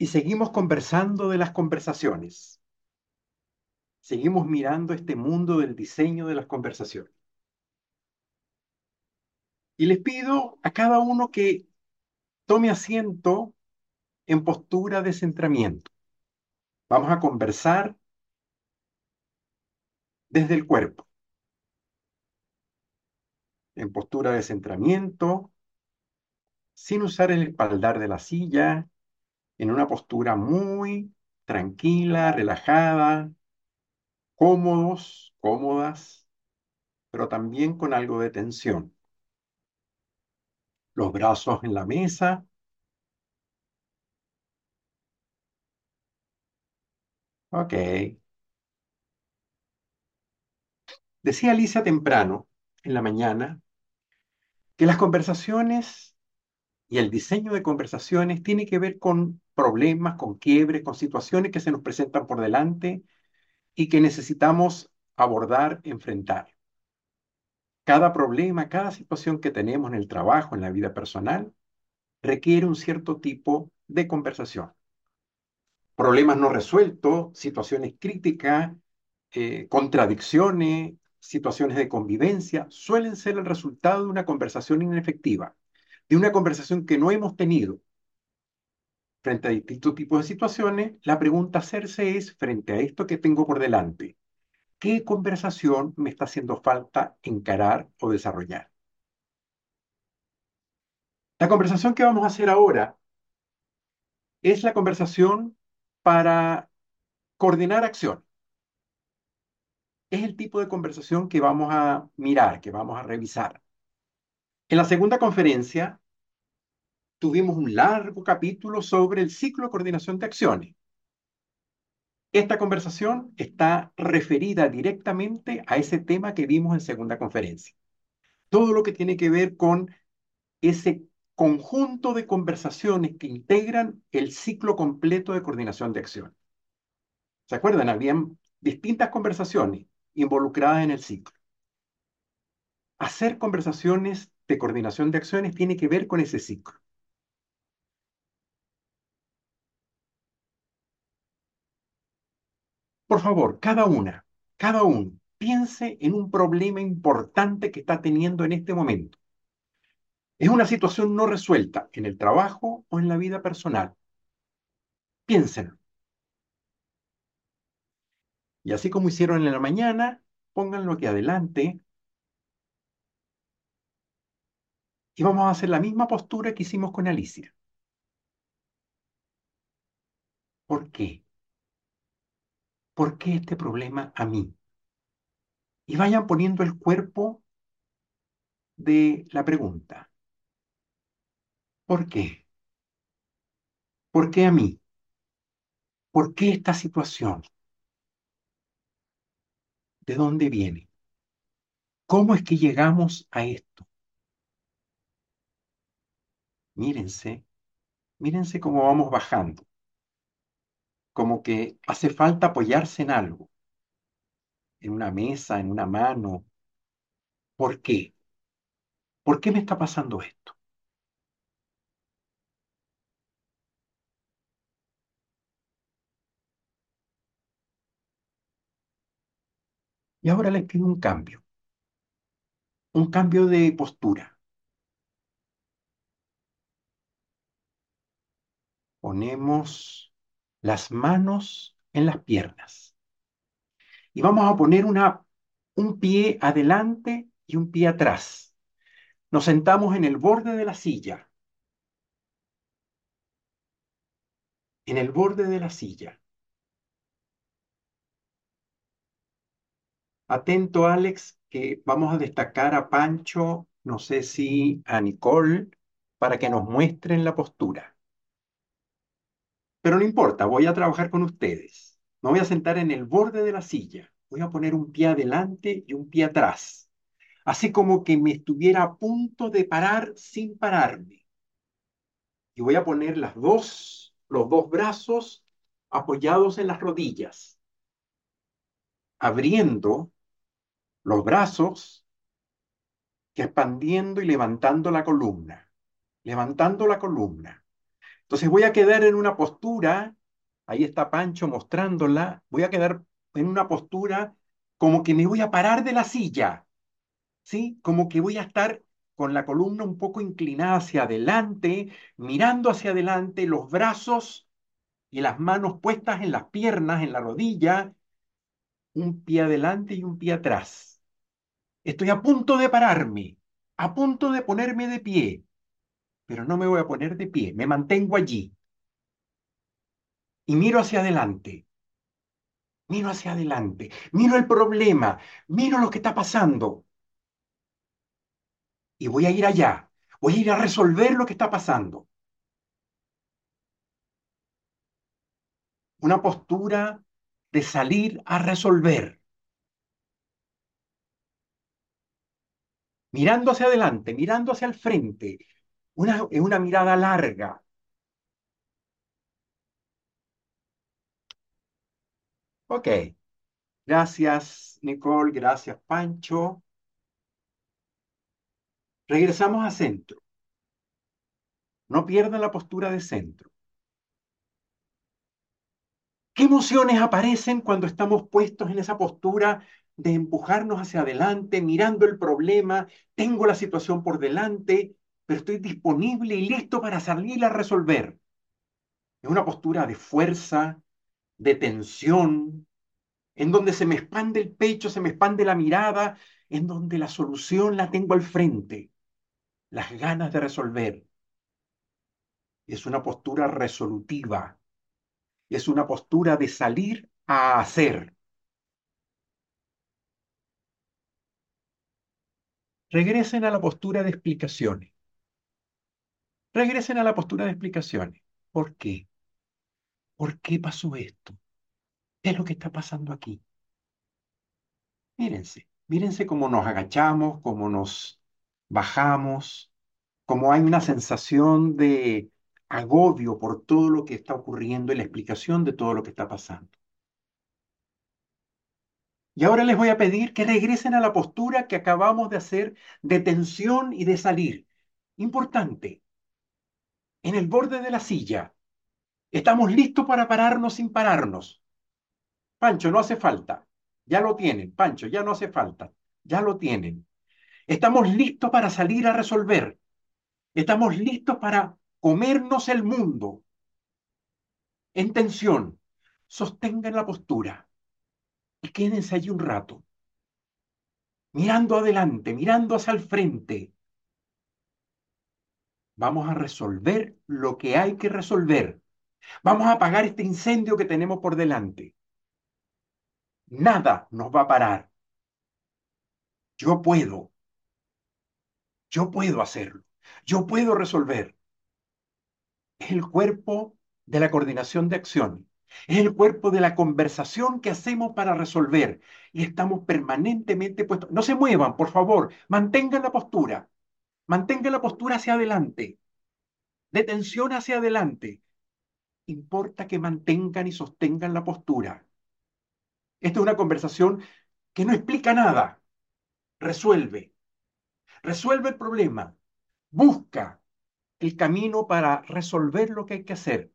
Y seguimos conversando de las conversaciones. Seguimos mirando este mundo del diseño de las conversaciones. Y les pido a cada uno que tome asiento en postura de centramiento. Vamos a conversar desde el cuerpo. En postura de centramiento, sin usar el espaldar de la silla, en una postura muy tranquila, relajada, cómodos, cómodas, pero también con algo de tensión. Los brazos en la mesa. Ok. Decía Alicia temprano, en la mañana, que las conversaciones y el diseño de conversaciones tiene que ver con problemas, con quiebres, con situaciones que se nos presentan por delante y que necesitamos abordar, enfrentar. Cada problema, cada situación que tenemos en el trabajo, en la vida personal, requiere un cierto tipo de conversación. Problemas no resueltos, situaciones críticas, eh, contradicciones, situaciones de convivencia, suelen ser el resultado de una conversación inefectiva, de una conversación que no hemos tenido. Frente a distintos tipos de situaciones, la pregunta a hacerse es, frente a esto que tengo por delante, ¿qué conversación me está haciendo falta encarar o desarrollar? La conversación que vamos a hacer ahora es la conversación para coordinar acción. Es el tipo de conversación que vamos a mirar, que vamos a revisar. En la segunda conferencia tuvimos un largo capítulo sobre el ciclo de coordinación de acciones. Esta conversación está referida directamente a ese tema que vimos en segunda conferencia. Todo lo que tiene que ver con ese conjunto de conversaciones que integran el ciclo completo de coordinación de acción. ¿Se acuerdan? Habían distintas conversaciones involucradas en el ciclo. Hacer conversaciones de coordinación de acciones tiene que ver con ese ciclo. Por favor, cada una, cada uno, piense en un problema importante que está teniendo en este momento. Es una situación no resuelta en el trabajo o en la vida personal. Piensen. Y así como hicieron en la mañana, pónganlo aquí adelante. Y vamos a hacer la misma postura que hicimos con Alicia. ¿Por qué? ¿por qué este problema a mí? Y vayan poniendo el cuerpo de la pregunta. ¿Por qué? ¿Por qué a mí? ¿Por qué esta situación? ¿De dónde viene? ¿Cómo es que llegamos a esto? Mírense, mírense cómo vamos bajando como que hace falta apoyarse en algo, en una mesa, en una mano. ¿Por qué? ¿Por qué me está pasando esto? Y ahora les pido un cambio, un cambio de postura. Ponemos las manos en las piernas. Y vamos a poner una, un pie adelante y un pie atrás. Nos sentamos en el borde de la silla. En el borde de la silla. Atento, Alex, que vamos a destacar a Pancho, no sé si a Nicole, para que nos muestren la postura. Pero no importa, voy a trabajar con ustedes. Me voy a sentar en el borde de la silla. Voy a poner un pie adelante y un pie atrás. Así como que me estuviera a punto de parar sin pararme. Y voy a poner los dos brazos apoyados en las rodillas. Abriendo los brazos, expandiendo y levantando la columna. Levantando la columna Entonces voy a quedar en una postura, ahí está Pancho mostrándola, voy a quedar en una postura como que me voy a parar de la silla, ¿sí? Como que voy a estar con la columna un poco inclinada hacia adelante, mirando hacia adelante, los brazos y las manos puestas en las piernas, en la rodilla, un pie adelante y un pie atrás. Estoy a punto de pararme, a punto de ponerme de pie, pero no me voy a poner de pie, me mantengo allí y miro hacia adelante. Miro hacia adelante, miro el problema, miro lo que está pasando. Y voy a ir allá, voy a ir a resolver lo que está pasando. Una postura de salir a resolver. Mirando hacia adelante, mirando hacia el frente, una, una mirada larga. Ok. Gracias, Nicole. Gracias, Pancho. Regresamos a centro. No pierdan la postura de centro. ¿Qué emociones aparecen cuando estamos puestos en esa postura de empujarnos hacia adelante, mirando el problema? Tengo la situación por delante, pero estoy disponible y listo para salir a resolver. Es una postura de fuerza, de tensión, en donde se me expande el pecho, se me expande la mirada, en donde la solución la tengo al frente, las ganas de resolver. Es una postura resolutiva, es una postura de salir a hacer. Regresen a la postura de explicaciones. Regresen a la postura de explicaciones. ¿Por qué? ¿Por qué pasó esto? ¿Qué es lo que está pasando aquí? Mírense, mírense cómo nos agachamos, cómo nos bajamos, cómo hay una sensación de agobio por todo lo que está ocurriendo y la explicación de todo lo que está pasando. Y ahora les voy a pedir que regresen a la postura que acabamos de hacer de tensión y de salir. Importante. En el borde de la silla. Estamos listos para pararnos sin pararnos. Pancho, no hace falta. Ya lo tienen. Pancho, ya no hace falta. Ya lo tienen. Estamos listos para salir a resolver. Estamos listos para comernos el mundo. En tensión. Sostengan la postura y quédense allí un rato, mirando adelante, mirando hacia el frente. Vamos a resolver lo que hay que resolver. Vamos a apagar este incendio que tenemos por delante. Nada nos va a parar. Yo puedo. Yo puedo hacerlo. Yo puedo resolver. Es el cuerpo de la coordinación de acción. Es el cuerpo de la conversación que hacemos para resolver. Y estamos permanentemente puestos. No se muevan, por favor. Mantengan la postura. Mantengan la postura hacia adelante. De tensión hacia adelante. Importa que mantengan y sostengan la postura. Esta es una conversación que no explica nada. Resuelve. Resuelve el problema. Busca el camino para resolver lo que hay que hacer.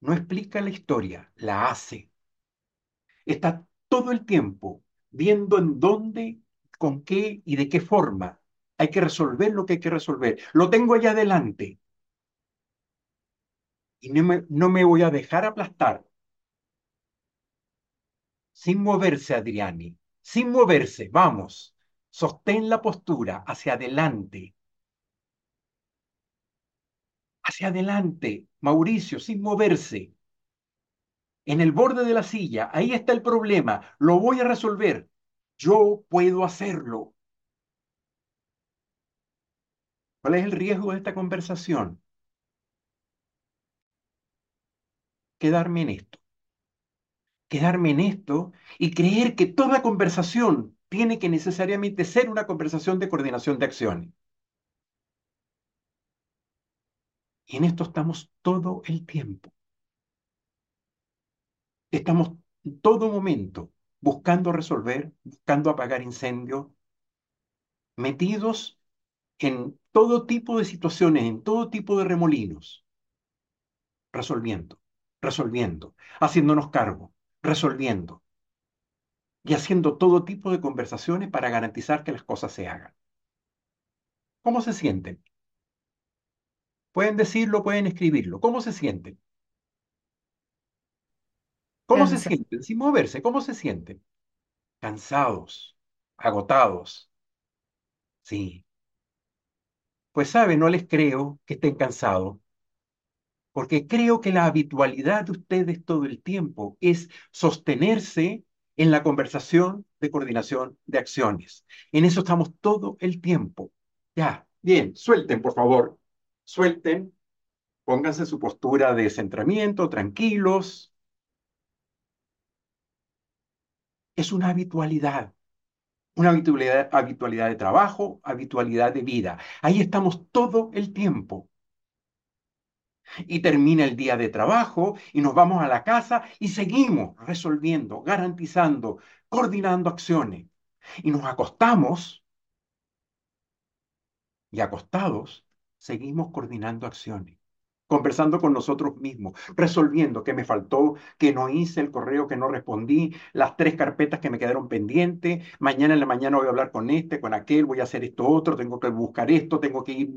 no explica la historia, la hace. Está todo el tiempo viendo en dónde, con qué y de qué forma hay que resolver lo que hay que resolver. Lo tengo allá adelante. Y no me, no me voy a dejar aplastar. Sin moverse, Adriani. Sin moverse. Vamos. Sostén la postura hacia adelante. Hacia adelante. Mauricio, sin moverse. En el borde de la silla. Ahí está el problema. Lo voy a resolver. Yo puedo hacerlo. ¿Cuál es el riesgo de esta conversación? Quedarme en esto. Quedarme en esto y creer que toda conversación tiene que necesariamente ser una conversación de coordinación de acciones. Y en esto estamos todo el tiempo. Estamos en todo momento buscando resolver, buscando apagar incendios, metidos en todo tipo de situaciones, en todo tipo de remolinos, resolviendo, resolviendo, haciéndonos cargo, resolviendo y haciendo todo tipo de conversaciones para garantizar que las cosas se hagan. ¿Cómo se sienten? Pueden decirlo, pueden escribirlo. ¿Cómo se sienten? ¿Cómo se sienten? Sin moverse, ¿cómo se sienten? Cansados, agotados. Sí. Pues sabe, no les creo que estén cansados, porque creo que la habitualidad de ustedes todo el tiempo es sostenerse en la conversación de coordinación de acciones. En eso estamos todo el tiempo. Ya, bien, suelten, por favor. Suelten, pónganse su postura de centramiento, tranquilos. Es una habitualidad. Una habitualidad, habitualidad de trabajo, habitualidad de vida. Ahí estamos todo el tiempo. Y termina el día de trabajo y nos vamos a la casa y seguimos resolviendo, garantizando, coordinando acciones. Y nos acostamos y acostados seguimos coordinando acciones, conversando con nosotros mismos, resolviendo qué me faltó, qué no hice, el correo que no respondí, las tres carpetas que me quedaron pendientes, mañana en la mañana voy a hablar con este, con aquel, voy a hacer esto otro, tengo que buscar esto, tengo que ir.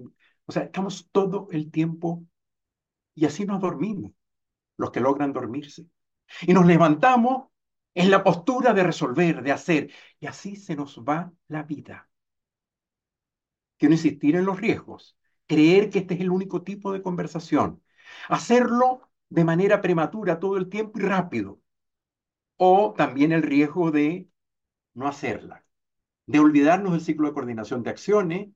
O sea, estamos todo el tiempo y así nos dormimos, los que logran dormirse. Y nos levantamos en la postura de resolver, de hacer, y así se nos va la vida. Quiero insistir en los riesgos, creer que este es el único tipo de conversación, hacerlo de manera prematura todo el tiempo y rápido, o también el riesgo de no hacerla, de olvidarnos del ciclo de coordinación de acciones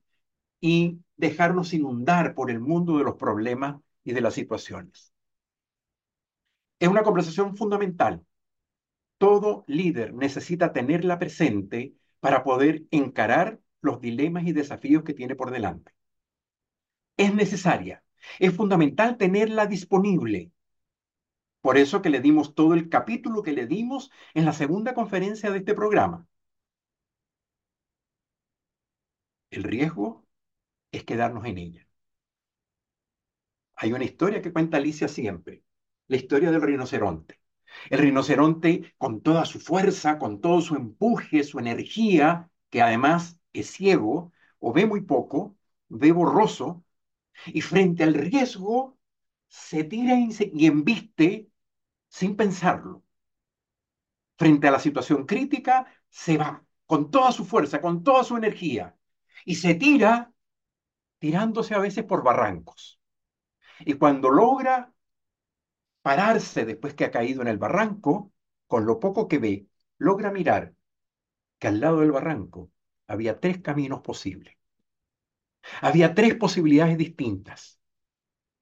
y dejarnos inundar por el mundo de los problemas y de las situaciones. Es una conversación fundamental. Todo líder necesita tenerla presente para poder encarar los dilemas y desafíos que tiene por delante. Es necesaria. Es fundamental tenerla disponible. Por eso que le dimos todo el capítulo que le dimos en la segunda conferencia de este programa. El riesgo es quedarnos en ella. Hay una historia que cuenta Alicia siempre, la historia del rinoceronte. El rinoceronte, con toda su fuerza, con todo su empuje, su energía, que además es ciego o ve muy poco, ve borroso, y frente al riesgo se tira y embiste sin pensarlo. Frente a la situación crítica, se va con toda su fuerza, con toda su energía, y se tira tirándose a veces por barrancos. Y cuando logra pararse después que ha caído en el barranco, con lo poco que ve, logra mirar que al lado del barranco había tres caminos posibles. Había tres posibilidades distintas,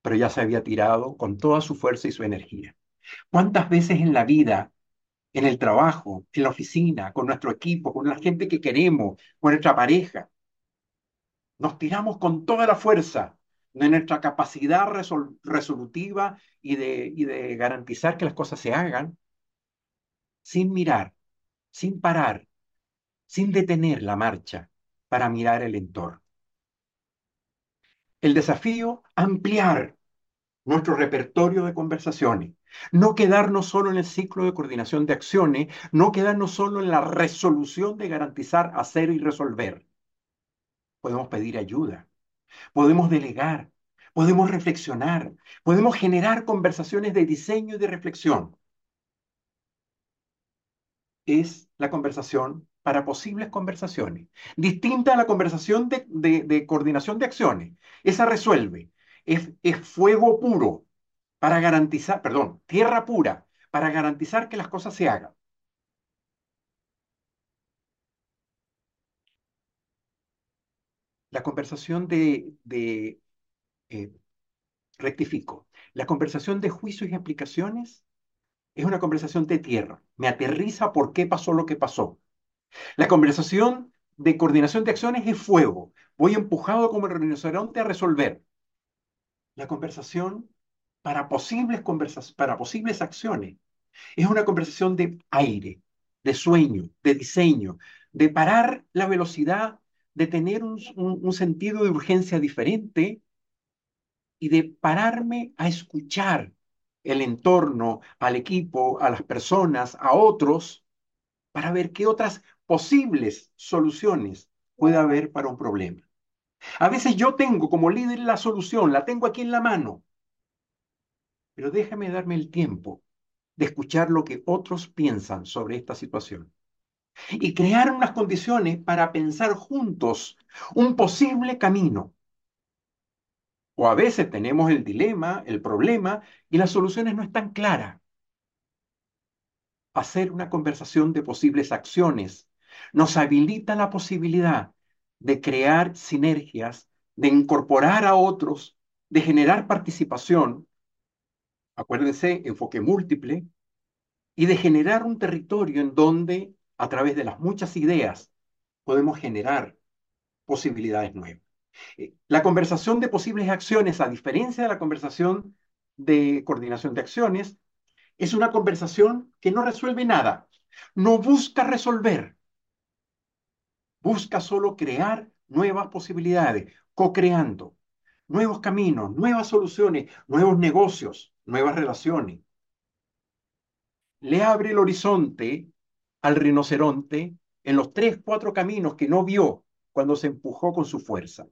pero ya se había tirado con toda su fuerza y su energía. ¿Cuántas veces en la vida en el trabajo, en la oficina, con nuestro equipo, con la gente que queremos, con nuestra pareja. Nos tiramos con toda la fuerza de nuestra capacidad resol resolutiva y de, y de garantizar que las cosas se hagan sin mirar, sin parar, sin detener la marcha para mirar el entorno. El desafío, ampliar nuestro repertorio de conversaciones, no quedarnos solo en el ciclo de coordinación de acciones, no quedarnos solo en la resolución de garantizar hacer y resolver. Podemos pedir ayuda, podemos delegar, podemos reflexionar, podemos generar conversaciones de diseño y de reflexión. Es la conversación para posibles conversaciones, distinta a la conversación de, coordinación de acciones. Esa resuelve, es, fuego puro para garantizar, perdón, tierra pura para garantizar que las cosas se hagan. La conversación de, de eh, rectifico, la conversación de juicios y explicaciones es una conversación de tierra. Me aterriza por qué pasó lo que pasó. La conversación de coordinación de acciones es fuego. Voy empujado como el rinoceronte a resolver. La conversación para posibles, conversas para posibles acciones es una conversación de aire, de sueño, de diseño, de parar la velocidad de tener un, un sentido de urgencia diferente y de pararme a escuchar el entorno, al equipo, a las personas, a otros, para ver qué otras posibles soluciones puede haber para un problema. A veces yo tengo como líder la solución, la tengo aquí en la mano, pero déjame darme el tiempo de escuchar lo que otros piensan sobre esta situación y crear unas condiciones para pensar juntos un posible camino. O a veces tenemos el dilema, el problema, y las soluciones no están claras. Hacer una conversación de posibles acciones nos habilita la posibilidad de crear sinergias, de incorporar a otros, de generar participación, acuérdense, enfoque múltiple, y de generar un territorio en donde, a través de las muchas ideas, podemos generar posibilidades nuevas. Eh, la conversación de posibles acciones, a diferencia de la conversación de coordinación de acciones, es una conversación que no resuelve nada, no busca resolver, busca solo crear nuevas posibilidades, co-creando nuevos caminos, nuevas soluciones, nuevos negocios, nuevas relaciones. Le abre el horizonte al rinoceronte en los tres, cuatro caminos que no vio cuando se empujó con su fuerza.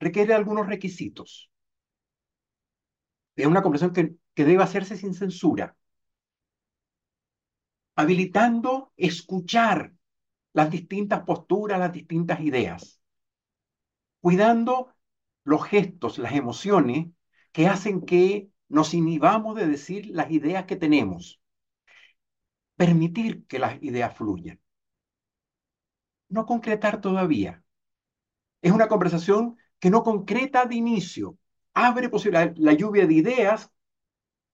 Requiere algunos requisitos. Es una conversación que, que debe hacerse sin censura, habilitando escuchar las distintas posturas, las distintas ideas, cuidando los gestos, las emociones que hacen que nos inhibamos de decir las ideas que tenemos, permitir que las ideas fluyan. No concretar todavía. Es una conversación que no concreta de inicio, abre posibilidades. La lluvia de ideas,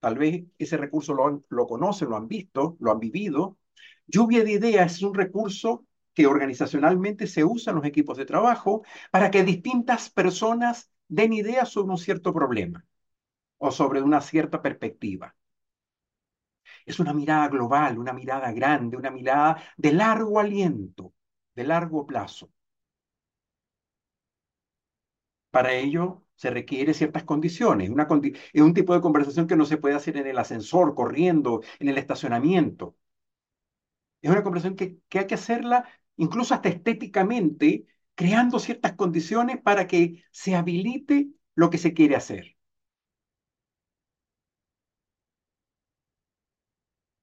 tal vez ese recurso lo, lo conocen, lo han visto, lo han vivido. Lluvia de ideas es un recurso organizacionalmente se usa en los equipos de trabajo para que distintas personas den ideas sobre un cierto problema o sobre una cierta perspectiva. Es una mirada global, una mirada grande, una mirada de largo aliento, de largo plazo. Para ello se requiere ciertas condiciones. Es un tipo de conversación que no se puede hacer en el ascensor, corriendo, en el estacionamiento. Es una conversación que hay que hacerla incluso hasta estéticamente, creando ciertas condiciones para que se habilite lo que se quiere hacer.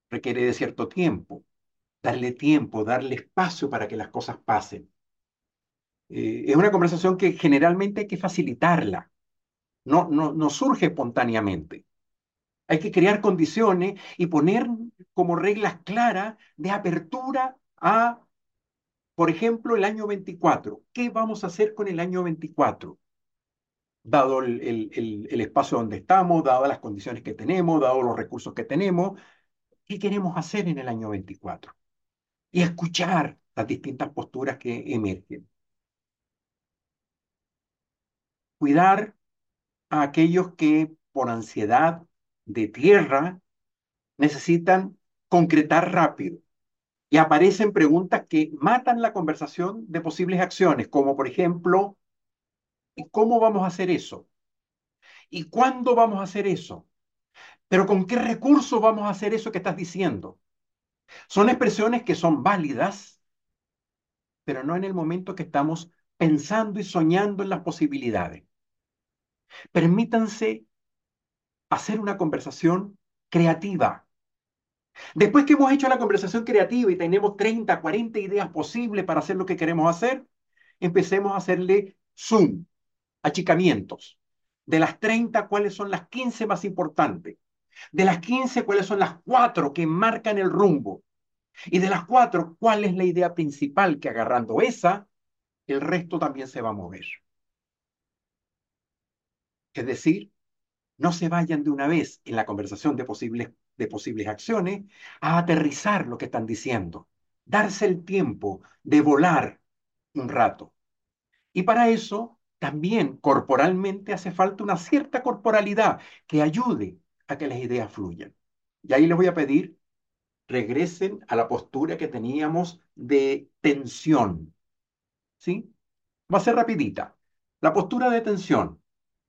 Requiere de cierto tiempo, darle tiempo, darle espacio para que las cosas pasen. Eh, es una conversación que generalmente hay que facilitarla, no, no, no surge espontáneamente. Hay que crear condiciones y poner como reglas claras de apertura a por ejemplo, el año 24. ¿Qué vamos a hacer con el año 24? Dado el, espacio donde estamos, dadas las condiciones que tenemos, dados los recursos que tenemos, ¿qué queremos hacer en el año 24? Y escuchar las distintas posturas que emergen. Cuidar a aquellos que por ansiedad de tierra necesitan concretar rápido y aparecen preguntas que matan la conversación de posibles acciones, como por ejemplo, ¿cómo vamos a hacer eso? ¿Y cuándo vamos a hacer eso? Pero ¿con qué recursos vamos a hacer eso que estás diciendo? Son expresiones que son válidas, pero no en el momento que estamos pensando y soñando en las posibilidades. Permítanse hacer una conversación creativa, Después que hemos hecho la conversación creativa y tenemos 30, 40 ideas posibles para hacer lo que queremos hacer, empecemos a hacerle zoom, achicamientos. De las 30, ¿cuáles son las 15 más importantes? De las 15, ¿cuáles son las 4 que marcan el rumbo? Y de las 4, ¿cuál es la idea principal que agarrando esa, el resto también se va a mover? Es decir, no se vayan de una vez en la conversación de posibles de posibles acciones a aterrizar lo que están diciendo, darse el tiempo de volar un rato. Y para eso también corporalmente hace falta una cierta corporalidad que ayude a que las ideas fluyan. Y ahí les voy a pedir, regresen a la postura que teníamos de tensión, ¿sí? Va a ser rapidita. La postura de tensión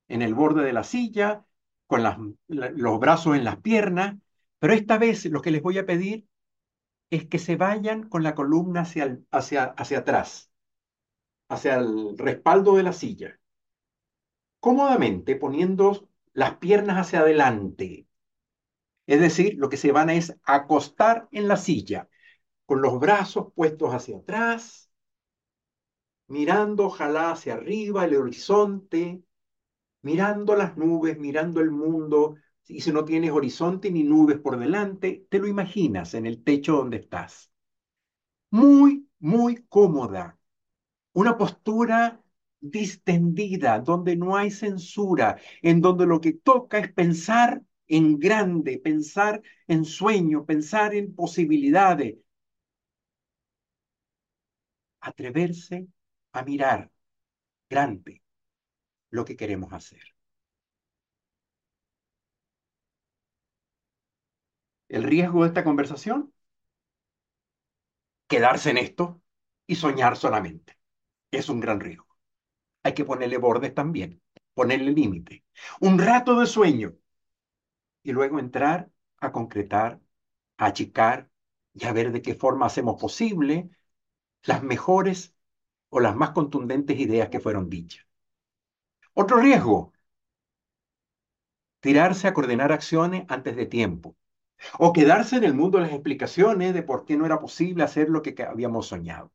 en el borde de la silla, con los brazos en las piernas, pero esta vez lo que les voy a pedir es que se vayan con la columna hacia, hacia, hacia atrás, hacia el respaldo de la silla, cómodamente poniendo las piernas hacia adelante. Es decir, lo que se van a es acostar en la silla, con los brazos puestos hacia atrás, mirando ojalá hacia arriba el horizonte, mirando las nubes, mirando el mundo, y si no tienes horizonte ni nubes por delante, te lo imaginas en el techo donde estás. Muy, muy cómoda. Una postura distendida, donde no hay censura, en donde lo que toca es pensar en grande, pensar en sueño, pensar en posibilidades. Atreverse a mirar grande lo que queremos hacer. El riesgo de esta conversación, quedarse en esto y soñar solamente. Es un gran riesgo. Hay que ponerle bordes también, ponerle límite. Un rato de sueño y luego entrar a concretar, a achicar y a ver de qué forma hacemos posible las mejores o las más contundentes ideas que fueron dichas. Otro riesgo, tirarse a coordinar acciones antes de tiempo o quedarse en el mundo de las explicaciones de por qué no era posible hacer lo que habíamos soñado.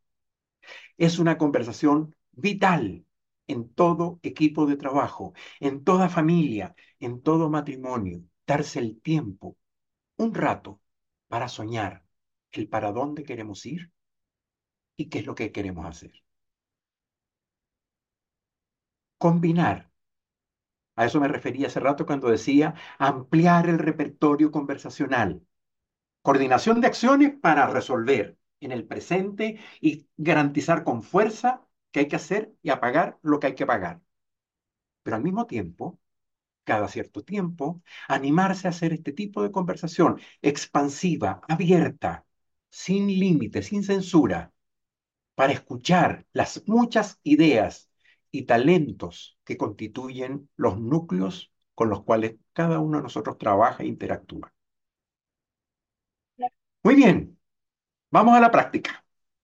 Es una conversación vital en todo equipo de trabajo, en toda familia, en todo matrimonio, darse el tiempo, un rato, para soñar el para dónde queremos ir y qué es lo que queremos hacer. Combinar. A eso me refería hace rato cuando decía ampliar el repertorio conversacional. Coordinación de acciones para resolver en el presente y garantizar con fuerza que hay que hacer y apagar lo que hay que pagar. Pero al mismo tiempo, cada cierto tiempo, animarse a hacer este tipo de conversación expansiva, abierta, sin límites, sin censura, para escuchar las muchas ideas y talentos que constituyen los núcleos con los cuales cada uno de nosotros trabaja e interactúa. Muy bien, vamos a la práctica.